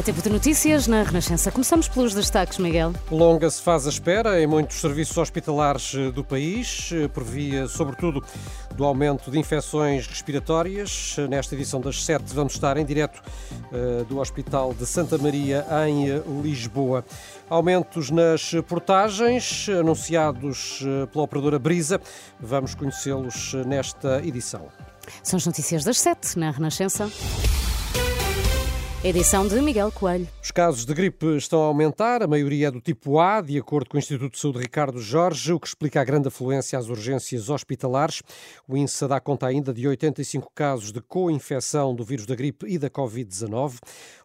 É tempo de notícias na Renascença. Começamos pelos destaques, Miguel. Longa se faz a espera em muitos serviços hospitalares eh, do país, eh, por via, sobretudo, do aumento de infecções respiratórias. Nesta edição das 7 vamos estar em direto do Hospital de Santa Maria, em Lisboa. Aumentos nas portagens anunciados pela operadora Brisa. Vamos conhecê-los nesta edição. São as notícias das 7 na Renascença. Edição de Miguel Coelho. Os casos de gripe estão a aumentar, a maioria é do tipo A, de acordo com o Instituto de Saúde Ricardo Jorge, o que explica a grande afluência às urgências hospitalares. O INSA dá conta ainda de 85 casos de co-infecção do vírus da gripe e da Covid-19.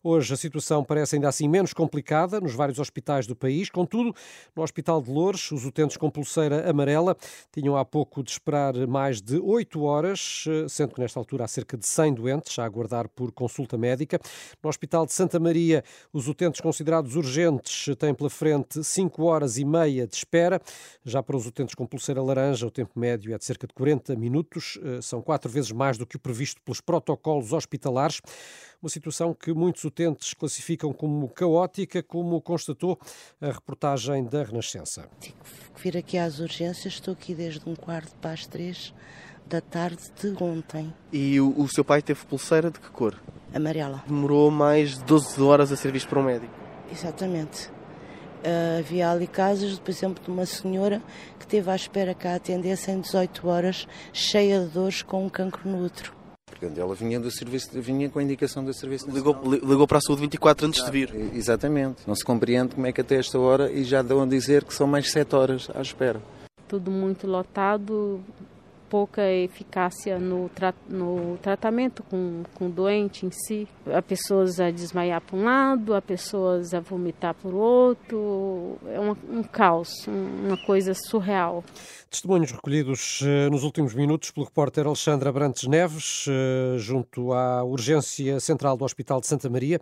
Hoje a situação parece ainda assim menos complicada nos vários hospitais do país. Contudo, no Hospital de Loures, os utentes com pulseira amarela tinham há pouco de esperar mais de 8 horas, sendo que nesta altura há cerca de 100 doentes a aguardar por consulta médica. No Hospital de Santa Maria, os utentes considerados urgentes têm pela frente 5 horas e meia de espera. Já para os utentes com pulseira laranja, o tempo médio é de cerca de 40 minutos. Eh, são quatro vezes mais do que o previsto pelos protocolos hospitalares. Uma situação que muitos utentes classificam como caótica, como constatou a reportagem da Renascença. Tive que vir aqui às urgências, estou aqui desde um quarto para as três da tarde de ontem. E o, o seu pai teve pulseira de que cor? amarela. Demorou mais de 12 horas a ser visto por um médico. Exatamente. Uh, havia ali casos, por exemplo, de uma senhora que teve à espera que a atendessem 18 horas, cheia de dores, com um cancro no útero. Portanto, ela vinha do serviço, vinha com a indicação do serviço ligou, ligou para a saúde 24 antes de vir. Exatamente. Não se compreende como é que até esta hora e já dão a dizer que são mais 7 horas à espera. Tudo muito lotado, pouca eficácia no, tra no tratamento com, com o doente em si. Há pessoas a desmaiar por um lado, há pessoas a vomitar por outro. É um, um caos, uma coisa surreal. Testemunhos recolhidos eh, nos últimos minutos pelo repórter Alexandre Abrantes Neves, eh, junto à urgência central do Hospital de Santa Maria,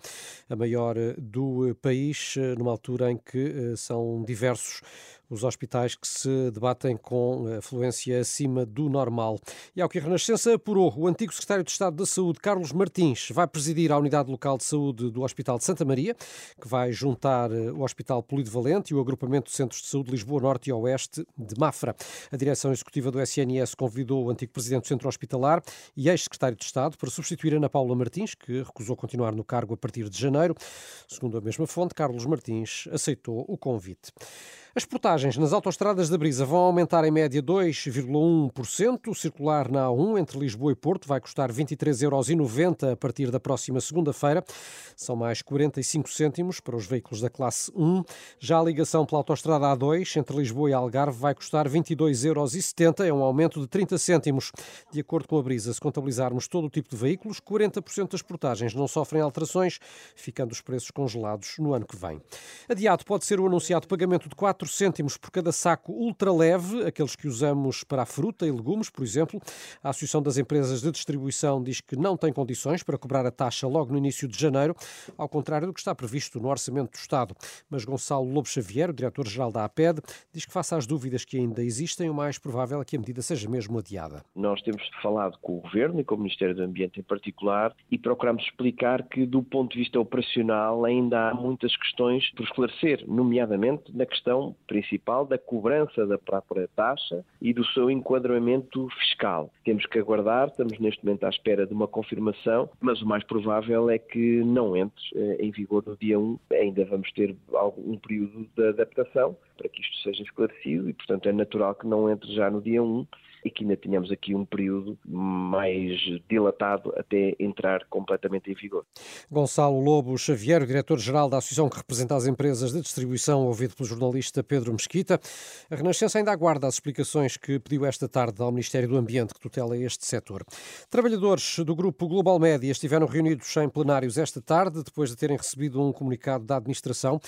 a maior eh, do país, numa altura em que são diversos os hospitais que se debatem com afluência acima do normal. E ao que a Renascença apurou, o antigo secretário de Estado da Saúde, Carlos Martins, vai presidir a unidade local de saúde do Hospital de Santa Maria, que vai juntar o Hospital Polivalente e o agrupamento de Centros de Saúde Lisboa Norte e Oeste de Mafra. A direção executiva do SNS convidou o antigo presidente do Centro Hospitalar e ex-secretário de Estado para substituir Ana Paula Martins, que recusou continuar no cargo a partir de janeiro. Segundo a mesma fonte, Carlos Martins aceitou o convite. As portagens nas autoestradas da Brisa vão aumentar em média 2,1%. O circular na A1 entre Lisboa e Porto vai custar 23,90 euros a partir da próxima segunda-feira. São mais 45 cêntimos para os veículos da classe 1. Já a ligação pela autoestrada A2 entre Lisboa e Algarve vai custar 22,70 euros. É um aumento de 30 cêntimos. De acordo com a Brisa, se contabilizarmos todo o tipo de veículos, 40% das portagens não sofrem alterações, ficando os preços congelados no ano que vem. Adiado pode ser o anunciado pagamento de 4 4 cêntimos por cada saco ultraleve, aqueles que usamos para a fruta e legumes, por exemplo. A Associação das Empresas de Distribuição diz que não tem condições para cobrar a taxa logo no início de janeiro, ao contrário do que está previsto no Orçamento do Estado. Mas Gonçalo Lobo Xavier, o diretor-geral da APED, diz que, face às dúvidas que ainda existem, o mais provável é que a medida seja mesmo adiada. Nós temos falado com o Governo e com o Ministério do Ambiente em particular e procuramos explicar que, do ponto de vista operacional, ainda há muitas questões por esclarecer, nomeadamente na questão principal da cobrança da própria taxa e do seu enquadramento fiscal. Temos que aguardar, estamos neste momento à espera de uma confirmação, mas o mais provável é que não entre eh, em vigor no dia 1. Ainda vamos ter algum período de adaptação para que isto seja esclarecido e, portanto, é natural que não entre já no dia 1 e que ainda tenhamos aqui um período mais dilatado até entrar completamente em vigor. Gonçalo Lobo Xavier, diretor-geral da associação que representa as empresas de distribuição, ouvido pelo jornalista Pedro Mesquita. A Renascença ainda aguarda as explicações que pediu esta tarde ao Ministério do Ambiente que tutela este setor. Trabalhadores do grupo Global Média estiveram reunidos em plenários esta tarde, depois de terem recebido um comunicado da administração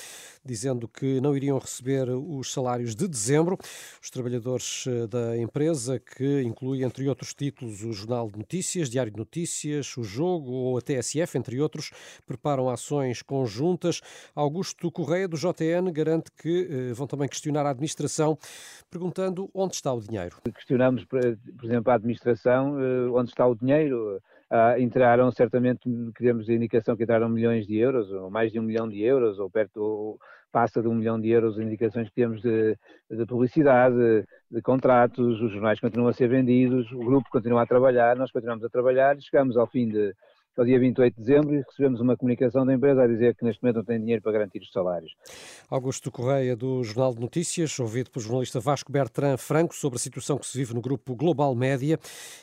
dizendo que não iriam receber os salários de dezembro. Os trabalhadores eh, da empresa, que inclui, entre outros títulos, o Jornal de Notícias, Diário de Notícias, o Jogo ou a TSF, entre outros, preparam ações conjuntas. Augusto Correia, do JN, garante que eh, vão também questionar a administração, perguntando onde está o dinheiro. Questionamos, por exemplo, a administração eh, onde está o dinheiro. Uh, entraram certamente, queremos a indicação que entraram milhões de euros, ou mais de um milhão de euros, ou perto, ou passa de um milhão de euros indicações que temos de, de publicidade, de, de, contratos, os jornais continuam a ser vendidos, o grupo continua a trabalhar, nós continuamos a trabalhar chegamos ao fim de, ao dia 28 de dezembro e recebemos uma comunicação da empresa a dizer que neste momento não tem dinheiro para garantir os salários. Augusto Correia, do Jornal de Notícias, ouvido pelo jornalista Vasco Bertrand Franco sobre a situação que se vive no grupo Global Média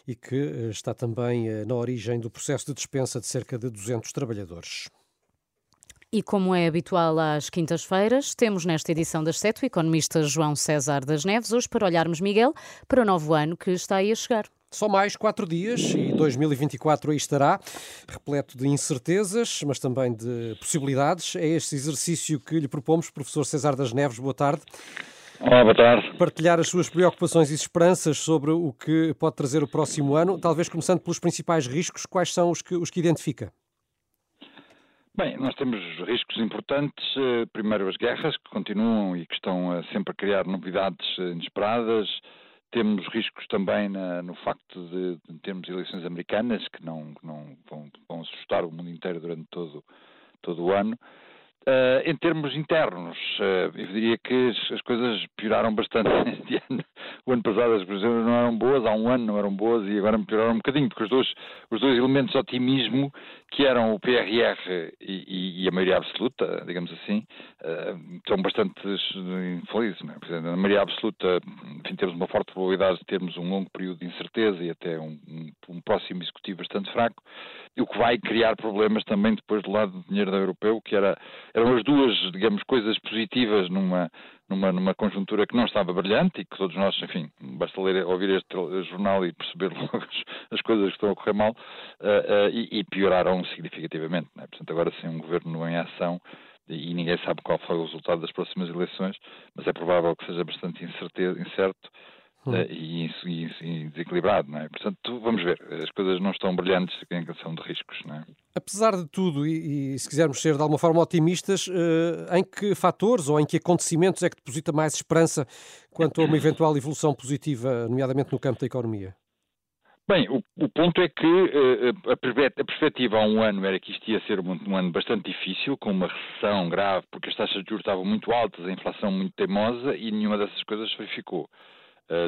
e que eh, está também eh, na origem do processo de dispensa de cerca de 200 trabalhadores. E como é habitual às quintas-feiras, temos nesta edição das sete o economista João César das Neves, hoje para olharmos, Miguel, para o novo ano que está aí a chegar. Só mais quatro dias e 2024 aí estará, repleto de incertezas, mas também de possibilidades. É este exercício que lhe propomos, professor César das Neves. Boa tarde. Olá, boa tarde. Partilhar as suas preocupações e esperanças sobre o que pode trazer o próximo ano, talvez começando pelos principais riscos, quais são os que, os que identifica? Bem, nós temos riscos importantes. Eh, primeiro, as guerras, que continuam e que estão sempre a criar novidades eh, inesperadas. Temos riscos também na, no facto de, de termos eleições americanas, que não, não vão, vão assustar o mundo inteiro durante todo, todo o ano. Uh, em termos internos, uh, eu diria que as, as, coisas pioraram bastante este ano. O ano passado as coisas não eram boas, há um ano não eram boas e agora pioraram um bocadinho, porque os dois, os dois elementos de otimismo, que eram o PRR e, e, a maioria absoluta, digamos assim, uh, são bastante infelizes. Na maioria absoluta, enfim, temos uma forte probabilidade de termos um longo período de incerteza e até um, um, um próximo executivo bastante fraco, o que vai criar problemas também depois do lado do dinheiro da europeu, que era, eram as duas, digamos, coisas positivas numa, numa, numa conjuntura que não estava brilhante e que todos nós, enfim, basta ler, ouvir este jornal e perceber logo as, as coisas que estão a correr mal, uh, uh, e, e, pioraram significativamente. Né? Portanto, agora sim, um governo em ação e ninguém sabe qual foi o resultado das próximas eleições, mas é provável que seja bastante incerto hum. uh, e, e, e, desequilibrado, não é? Portanto, vamos ver, as coisas não estão brilhantes em questão de riscos, não é? Apesar de tudo, e, e se quisermos ser de alguma forma otimistas, uh, em que fatores ou em que acontecimentos é que deposita mais esperança quanto a uma eventual evolução positiva, nomeadamente no campo da economia? Bem, o, o, ponto é que uh, a, perspectiva há um ano era que isto ia ser um, um, ano bastante difícil, com uma recessão grave, porque as taxas de juros estavam muito altas, a inflação muito teimosa e nenhuma dessas coisas se verificou. Eh,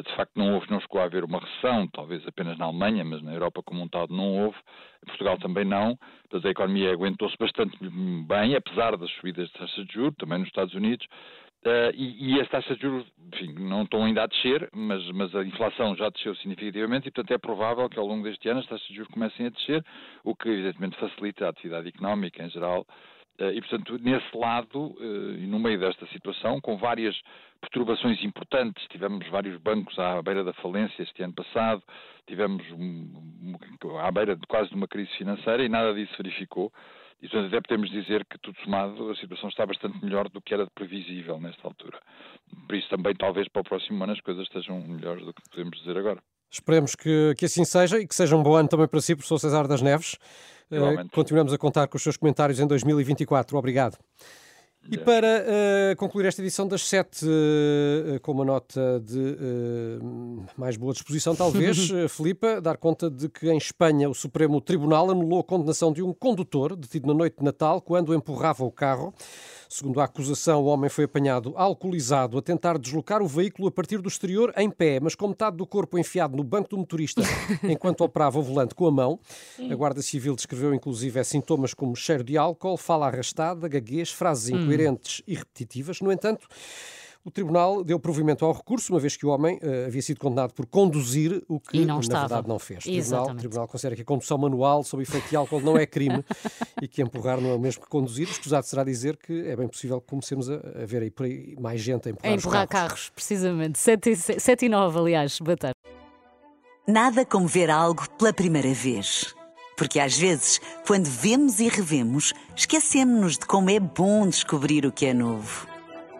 de facto, não houve, não chegou a haver uma recessão, talvez apenas na Alemanha, mas na Europa como um todo não houve. Em Portugal também não. Portanto, a economia aguentou-se bastante bem, apesar das subidas de taxa de juros, também nos Estados Unidos. Uh, e, e, as taxas de juros, enfim, não estão ainda a descer, mas, mas, a inflação já desceu significativamente e, portanto, é provável que ao longo deste ano as taxas de juros comecem a descer, o que, evidentemente, facilita a atividade económica em geral eh, e, portanto, nesse lado, eh, e no meio desta situação, com várias perturbações importantes, tivemos vários bancos à beira da falência este ano passado, tivemos à beira de quase de uma crise financeira e nada disso verificou. E, portanto, até podemos dizer que, tudo somado, a situação está bastante melhor do que era previsível nesta altura. Por isso, também, talvez para o próximo ano as coisas estejam melhores do que podemos dizer agora. Esperemos que, que assim seja e que seja um bom ano também para si, professor César das Neves. Uh, continuamos a contar com os seus comentários em 2024. Obrigado. E para uh, concluir esta edição das sete, uh, com uma nota de uh, mais boa disposição, talvez, Filipa, dar conta de que em Espanha o Supremo Tribunal anulou a condenação de um condutor detido na noite de Natal quando empurrava o carro. Segundo a acusação, o homem foi apanhado alcoolizado a tentar deslocar o veículo a partir do exterior em pé, mas com metade do corpo enfiado no banco do motorista enquanto operava o volante com a mão. A Guarda Civil descreveu inclusive sintomas como cheiro de álcool, fala arrastada, gaguez, frases incoerentes e repetitivas. No entanto, O tribunal deu provimento ao recurso, uma vez que o homem uh, havia sido condenado por conduzir o que, não na estava. verdade, não fez. O tribunal, o tribunal considera que a condução manual sob efeito de álcool não é crime e que empurrar não é o mesmo que conduzir. Escusado será dizer que é bem possível que comecemos a, a ver aí por aí mais gente a empurrar, A os empurrar carros. carros, precisamente. 7 e, 7 e 9, aliás, boa tarde. Nada como ver algo pela primeira vez. Porque às vezes, quando vemos e revemos, esquecemos-nos de como é bom descobrir o que é novo.